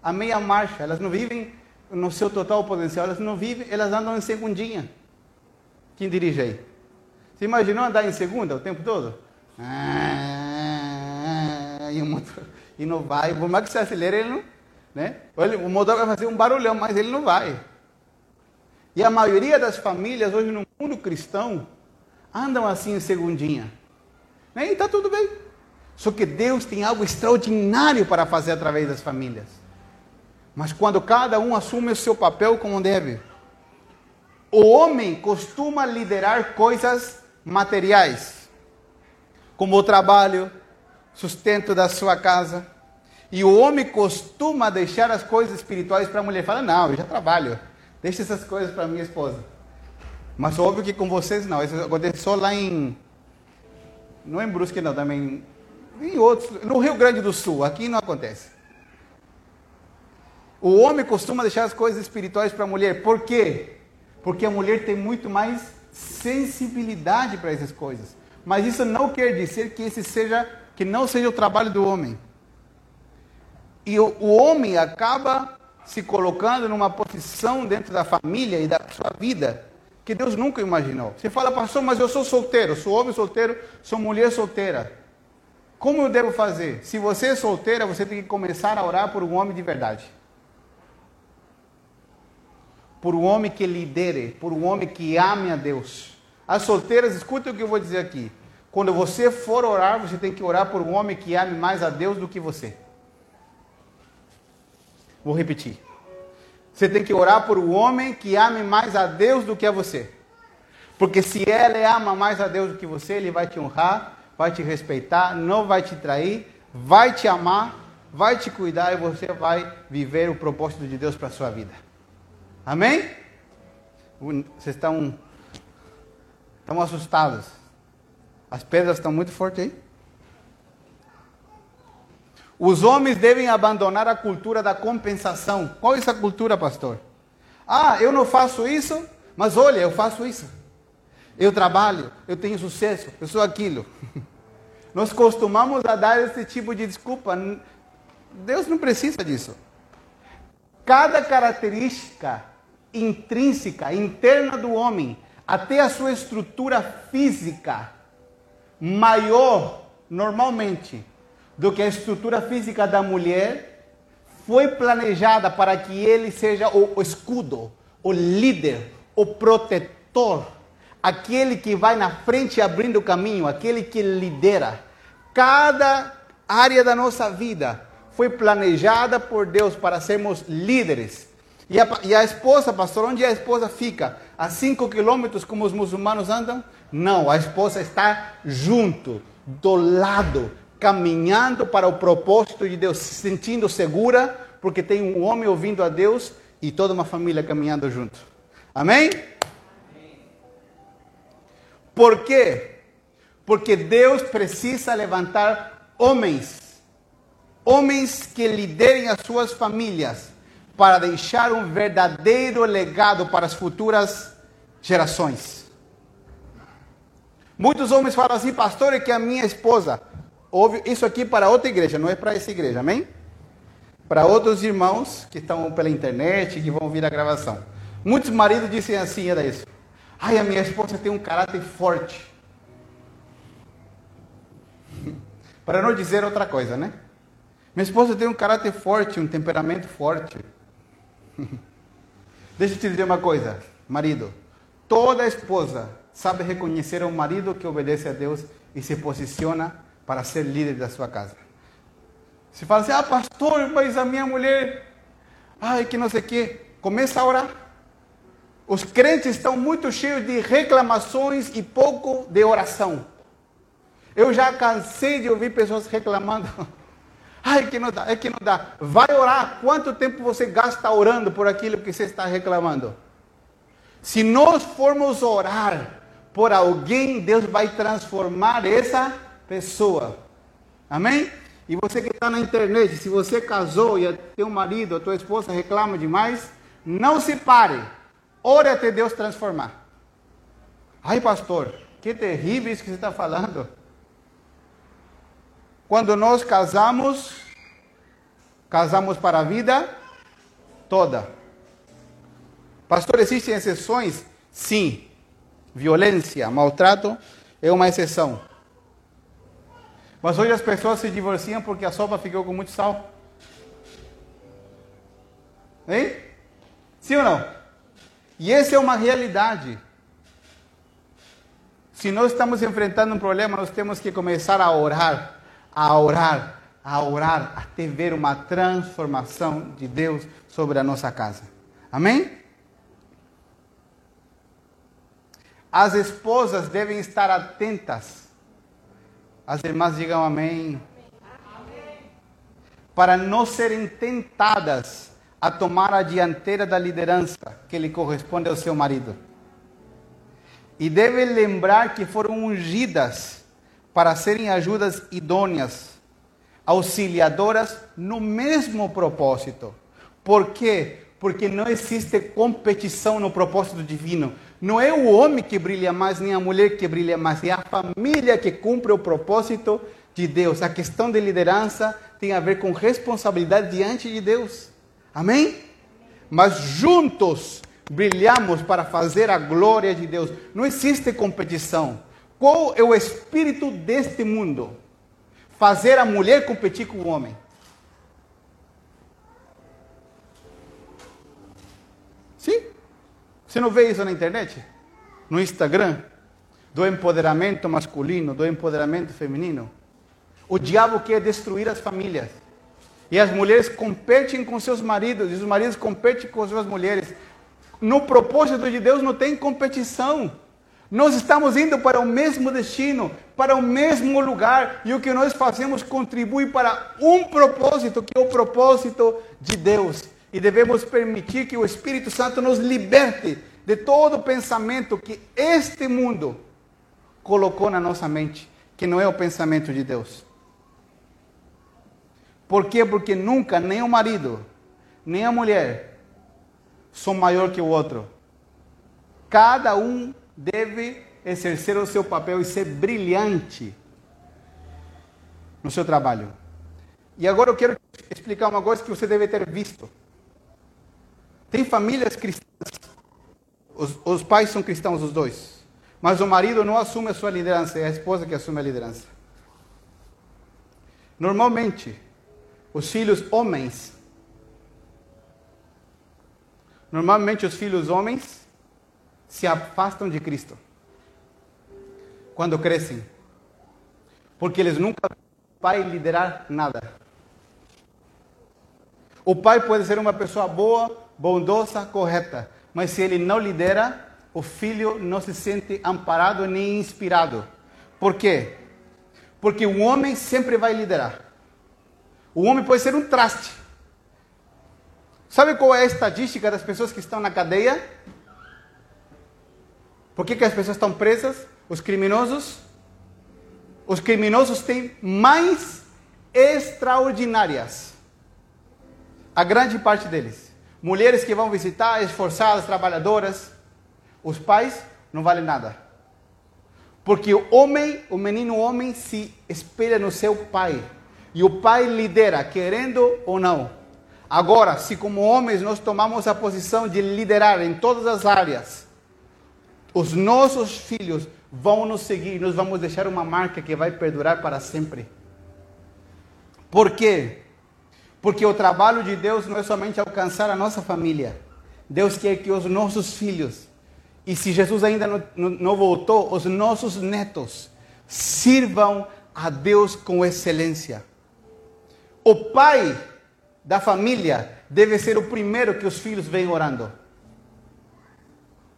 a meia marcha, elas não vivem no seu total potencial, elas não vivem, elas andam em segundinha. Quem dirige aí? Você imaginou andar em segunda o tempo todo? Ah, e, o motor, e não vai, por mais que você acelere, ele não. Né? O motor vai fazer um barulhão, mas ele não vai. E a maioria das famílias hoje no mundo cristão andam assim em segundinha. Né? E está tudo bem. Só que Deus tem algo extraordinário para fazer através das famílias. Mas quando cada um assume o seu papel como deve, o homem costuma liderar coisas materiais, como o trabalho, sustento da sua casa. E o homem costuma deixar as coisas espirituais para a mulher. Fala, não, eu já trabalho, deixa essas coisas para minha esposa. Mas óbvio que com vocês não, isso aconteceu lá em não em Brusque não, também em outros, no Rio Grande do Sul, aqui não acontece. O homem costuma deixar as coisas espirituais para a mulher. Por quê? Porque a mulher tem muito mais sensibilidade para essas coisas. Mas isso não quer dizer que esse seja que não seja o trabalho do homem. E o, o homem acaba se colocando numa posição dentro da família e da sua vida que Deus nunca imaginou. Você fala, pastor, mas eu sou solteiro, sou homem solteiro, sou mulher solteira. Como eu devo fazer? Se você é solteira, você tem que começar a orar por um homem de verdade. Por um homem que lidere, por um homem que ame a Deus. As solteiras, escutem o que eu vou dizer aqui. Quando você for orar, você tem que orar por um homem que ame mais a Deus do que você. Vou repetir. Você tem que orar por um homem que ame mais a Deus do que a você. Porque se ele ama mais a Deus do que você, ele vai te honrar, vai te respeitar, não vai te trair, vai te amar, vai te cuidar e você vai viver o propósito de Deus para a sua vida. Amém? Vocês estão, estão assustados. As pedras estão muito fortes aí. Os homens devem abandonar a cultura da compensação. Qual é essa cultura, pastor? Ah, eu não faço isso, mas olha, eu faço isso. Eu trabalho, eu tenho sucesso, eu sou aquilo. Nós costumamos a dar esse tipo de desculpa. Deus não precisa disso. Cada característica intrínseca, interna do homem, até a sua estrutura física, maior, normalmente, do que a estrutura física da mulher, foi planejada para que ele seja o, escudo, o líder, o protetor, aquele que vai na frente abrindo o caminho, aquele que lidera. Cada área da nossa vida foi planejada por Deus para sermos líderes. E a, e a esposa, pastor, onde a esposa fica? A cinco quilômetros como os muçulmanos andam? Não, a esposa está junto, do lado, caminhando para o propósito de Deus, se sentindo segura, porque tem um homem ouvindo a Deus e toda uma família caminhando junto. Amém? Por quê? Porque Deus precisa levantar homens, homens que liderem as suas famílias, para deixar um verdadeiro legado para as futuras gerações. Muitos homens falam assim, pastor, é que a minha esposa, ouve isso aqui para outra igreja, não é para essa igreja, amém? Para outros irmãos que estão pela internet, que vão ouvir a gravação. Muitos maridos dizem assim, era isso. Ai, a minha esposa tem um caráter forte. Para não dizer outra coisa, né? Minha esposa tem um caráter forte, um temperamento forte. Deixa eu te dizer uma coisa, marido. Toda esposa sabe reconhecer um marido que obedece a Deus e se posiciona para ser líder da sua casa. Se fala assim, ah, pastor, mas a minha mulher, ai, que não sei o quê. Começa a orar. Os crentes estão muito cheios de reclamações e pouco de oração. Eu já cansei de ouvir pessoas reclamando. Ai, que não dá, é que não dá. Vai orar. Quanto tempo você gasta orando por aquilo que você está reclamando? Se nós formos orar por alguém, Deus vai transformar essa pessoa. Amém? E você que está na internet, se você casou e teu marido, a tua esposa reclama demais, não se pare. Ore até Deus transformar. Ai, pastor, que terrível isso que você está falando. Quando nós casamos, casamos para a vida toda. Pastor, existem exceções? Sim. Violência, maltrato é uma exceção. Mas hoje as pessoas se divorciam porque a sopa ficou com muito sal. Hein? Sim ou não? E essa é uma realidade. Se nós estamos enfrentando um problema, nós temos que começar a orar a orar, a orar, até ver uma transformação de Deus sobre a nossa casa. Amém? As esposas devem estar atentas. As irmãs digam amém. Para não serem tentadas a tomar a dianteira da liderança que lhe corresponde ao seu marido. E devem lembrar que foram ungidas para serem ajudas idôneas, auxiliadoras no mesmo propósito. Por quê? Porque não existe competição no propósito divino. Não é o homem que brilha mais, nem a mulher que brilha mais, é a família que cumpre o propósito de Deus. A questão de liderança tem a ver com responsabilidade diante de Deus. Amém? Mas juntos brilhamos para fazer a glória de Deus. Não existe competição. Qual é o espírito deste mundo? Fazer a mulher competir com o homem. Sim? Você não vê isso na internet? No Instagram? Do empoderamento masculino, do empoderamento feminino. O diabo quer destruir as famílias. E as mulheres competem com seus maridos, e os maridos competem com suas mulheres. No propósito de Deus não tem competição. Nós estamos indo para o mesmo destino, para o mesmo lugar, e o que nós fazemos contribui para um propósito, que é o propósito de Deus. E devemos permitir que o Espírito Santo nos liberte de todo pensamento que este mundo colocou na nossa mente, que não é o pensamento de Deus. Por quê? Porque nunca nem o marido, nem a mulher são maior que o outro. Cada um deve exercer o seu papel e ser brilhante no seu trabalho. E agora eu quero explicar uma coisa que você deve ter visto. Tem famílias cristãs, os, os pais são cristãos, os dois, mas o marido não assume a sua liderança, é a esposa que assume a liderança. Normalmente, os filhos homens, normalmente os filhos homens se afastam de Cristo quando crescem, porque eles nunca pai liderar nada. O pai pode ser uma pessoa boa, bondosa, correta, mas se ele não lidera, o filho não se sente amparado nem inspirado. Por quê? Porque o homem sempre vai liderar. O homem pode ser um traste. Sabe qual é a estatística das pessoas que estão na cadeia? Por que, que as pessoas estão presas? Os criminosos? Os criminosos têm mais extraordinárias. A grande parte deles. Mulheres que vão visitar, esforçadas, trabalhadoras. Os pais não valem nada. Porque o homem, o menino homem, se espelha no seu pai. E o pai lidera, querendo ou não. Agora, se como homens nós tomamos a posição de liderar em todas as áreas, os nossos filhos vão nos seguir, nós vamos deixar uma marca que vai perdurar para sempre. Por quê? Porque o trabalho de Deus não é somente alcançar a nossa família. Deus quer que os nossos filhos, e se Jesus ainda não, não, voltou, os nossos netos, sirvam a Deus com excelência. O pai da família deve ser o primeiro que os filhos vêm orando.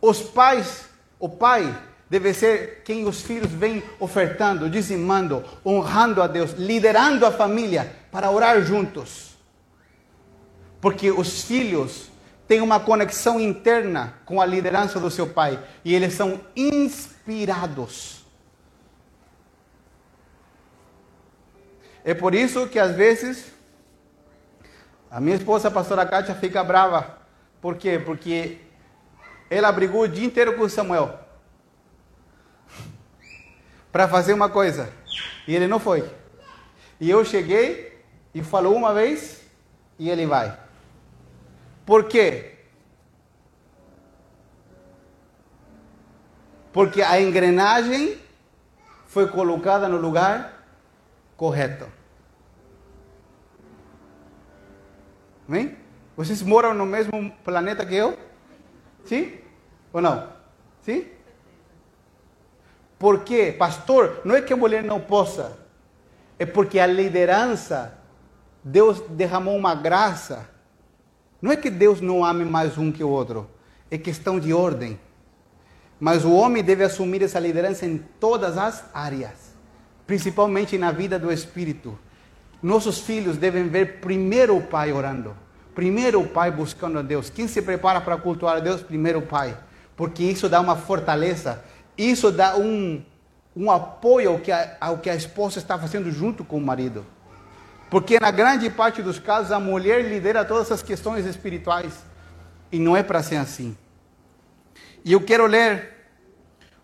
Os pais, o pai deve ser quem os filhos vêm ofertando, dizimando, honrando a Deus, liderando a família para orar juntos. Porque os filhos têm uma conexão interna com a liderança do seu pai e eles são inspirados É por isso que às vezes a minha esposa, a pastora Kátia, fica brava. Por quê? Porque ela brigou o dia inteiro com Samuel para fazer uma coisa e ele não foi. E eu cheguei e falou uma vez e ele vai. Por quê? Porque a engrenagem foi colocada no lugar correto. Amém? Vocês moram no mesmo planeta que eu? Sim? Ou não? Sim? Porque, pastor, não é que a mulher não possa, é porque a liderança, Deus derramou uma graça. Não é que Deus não ame mais um que o outro, é questão de ordem. Mas o homem deve assumir essa liderança em todas as áreas principalmente na vida do espírito. Nossos filhos devem ver primeiro o pai orando, primeiro o pai buscando a Deus. Quem se prepara para cultuar a Deus? Primeiro o pai, porque isso dá uma fortaleza, isso dá um, um apoio ao que, a, ao que a esposa está fazendo junto com o marido. Porque na grande parte dos casos a mulher lidera todas essas questões espirituais e não é para ser assim. E eu quero ler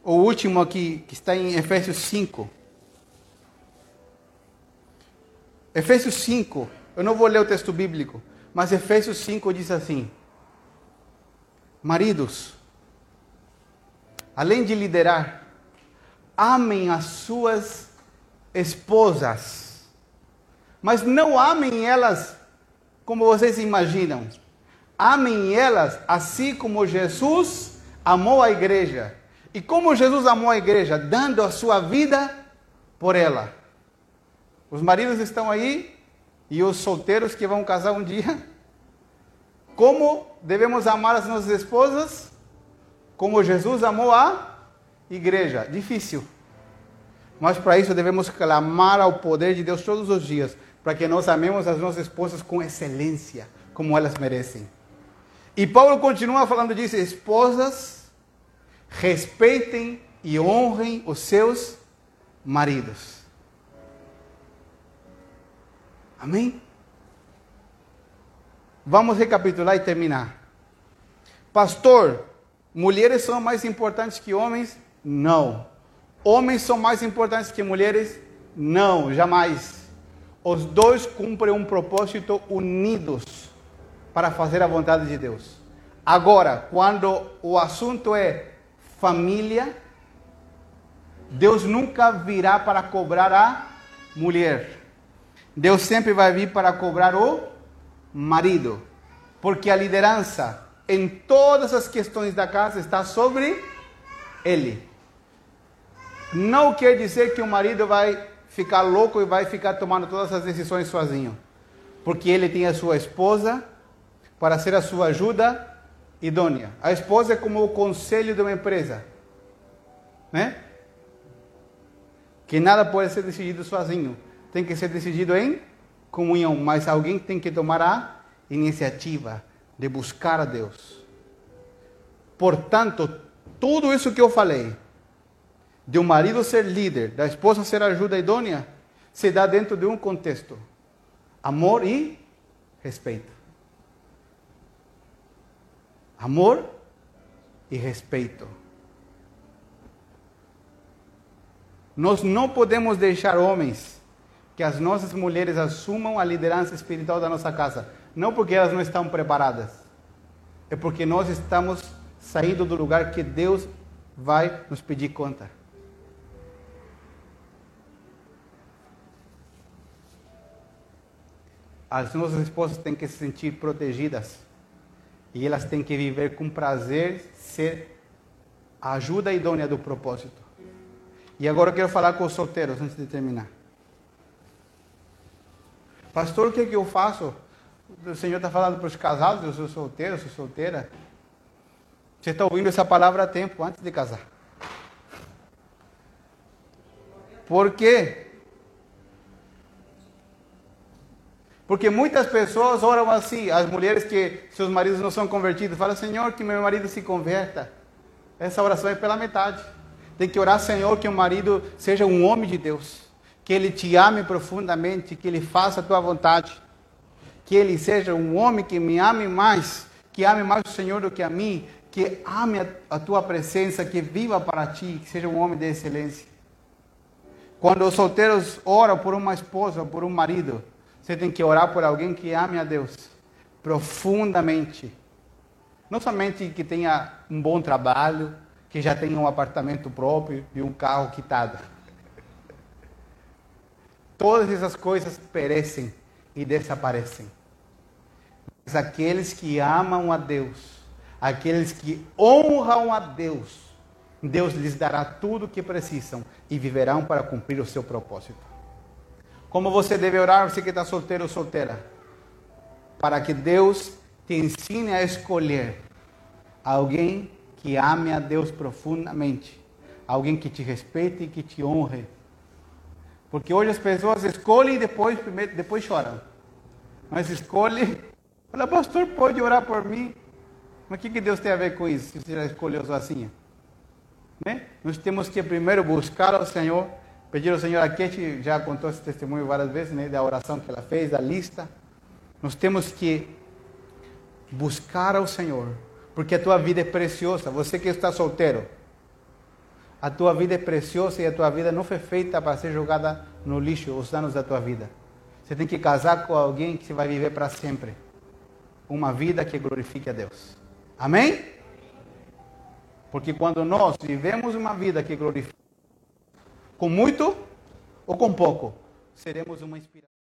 o último aqui, que está em Efésios 5. Efésios 5, eu não vou ler o texto bíblico, mas Efésios 5 diz assim: Maridos, além de liderar, amem as suas esposas, mas não amem elas como vocês imaginam. Amem elas assim como Jesus amou a igreja. E como Jesus amou a igreja? Dando a sua vida por ela. Os maridos estão aí e os solteiros que vão casar um dia. Como devemos amar as nossas esposas? Como Jesus amou a igreja. Difícil. Mas para isso devemos clamar ao poder de Deus todos os dias, para que nós amemos as nossas esposas com excelência, como elas merecem. E Paulo continua falando disso: esposas, respeitem e honrem os seus maridos. Amém? Vamos recapitular e terminar. Pastor, mulheres são mais importantes que homens? Não. Homens são mais importantes que mulheres? Não, jamais. Os dois cumprem um propósito unidos para fazer a vontade de Deus. Agora, quando o assunto é família, Deus nunca virá para cobrar a mulher. Deus sempre vai vir para cobrar o marido. Porque a liderança em todas as questões da casa está sobre ele. Não quer dizer que o marido vai ficar louco e vai ficar tomando todas as decisões sozinho. Porque ele tem a sua esposa para ser a sua ajuda idônea. A esposa é como o conselho de uma empresa. Né? Que nada pode ser decidido sozinho. Tem que ser decidido em comunhão. Mas alguém tem que tomar a iniciativa de buscar a Deus. Portanto, tudo isso que eu falei, de um marido ser líder, da esposa ser ajuda idônea, se dá dentro de um contexto: amor e respeito. Amor e respeito. Nós não podemos deixar homens que as nossas mulheres assumam a liderança espiritual da nossa casa. Não porque elas não estão preparadas, é porque nós estamos saindo do lugar que Deus vai nos pedir conta. As nossas esposas têm que se sentir protegidas e elas têm que viver com prazer, ser a ajuda idônea do propósito. E agora eu quero falar com os solteiros antes de terminar. Pastor, o que, é que eu faço? O Senhor está falando para os casados, eu sou solteiro, eu sou solteira. Você está ouvindo essa palavra a tempo, antes de casar. Por quê? Porque muitas pessoas oram assim, as mulheres que seus maridos não são convertidos, falam, Senhor, que meu marido se converta. Essa oração é pela metade. Tem que orar, Senhor, que o marido seja um homem de Deus, que ele te ame profundamente, que ele faça a tua vontade que ele seja um homem que me ame mais, que ame mais o Senhor do que a mim, que ame a, tua presença, que viva para ti, que seja um homem de excelência. Quando os solteiros oram por uma esposa, por um marido, você tem que orar por alguém que ame a Deus profundamente. Não somente que tenha um bom trabalho, que já tenha um apartamento próprio e um carro quitado. Todas essas coisas perecem e desaparecem. Mas aqueles que amam a Deus, aqueles que honram a Deus, Deus lhes dará tudo o que precisam e viverão para cumprir o seu propósito. Como você deve orar, você que está solteiro ou solteira? Para que Deus te ensine a escolher alguém que ame a Deus profundamente, alguém que te respeite e que te honre. Porque hoje as pessoas escolhem e depois, depois choram. Mas escolhe Fala, pastor, pode orar por mim? Mas o que, que Deus tem a ver com isso, se você já escolheu sozinha? Né? Nós temos que primeiro buscar ao Senhor, pedir ao Senhor, a Kate já contou esse testemunho várias vezes, né, da oração que ela fez, da lista. Nós temos que buscar ao Senhor, porque a tua vida é preciosa. Você que está solteiro, a tua vida é preciosa e a tua vida não foi feita para ser jogada no lixo os anos da tua vida. Você tem que casar com alguém que você vai viver para sempre uma vida que glorifique a Deus. Amém? Porque quando nós vivemos uma vida que glorifica, com muito ou com pouco, seremos uma inspiração.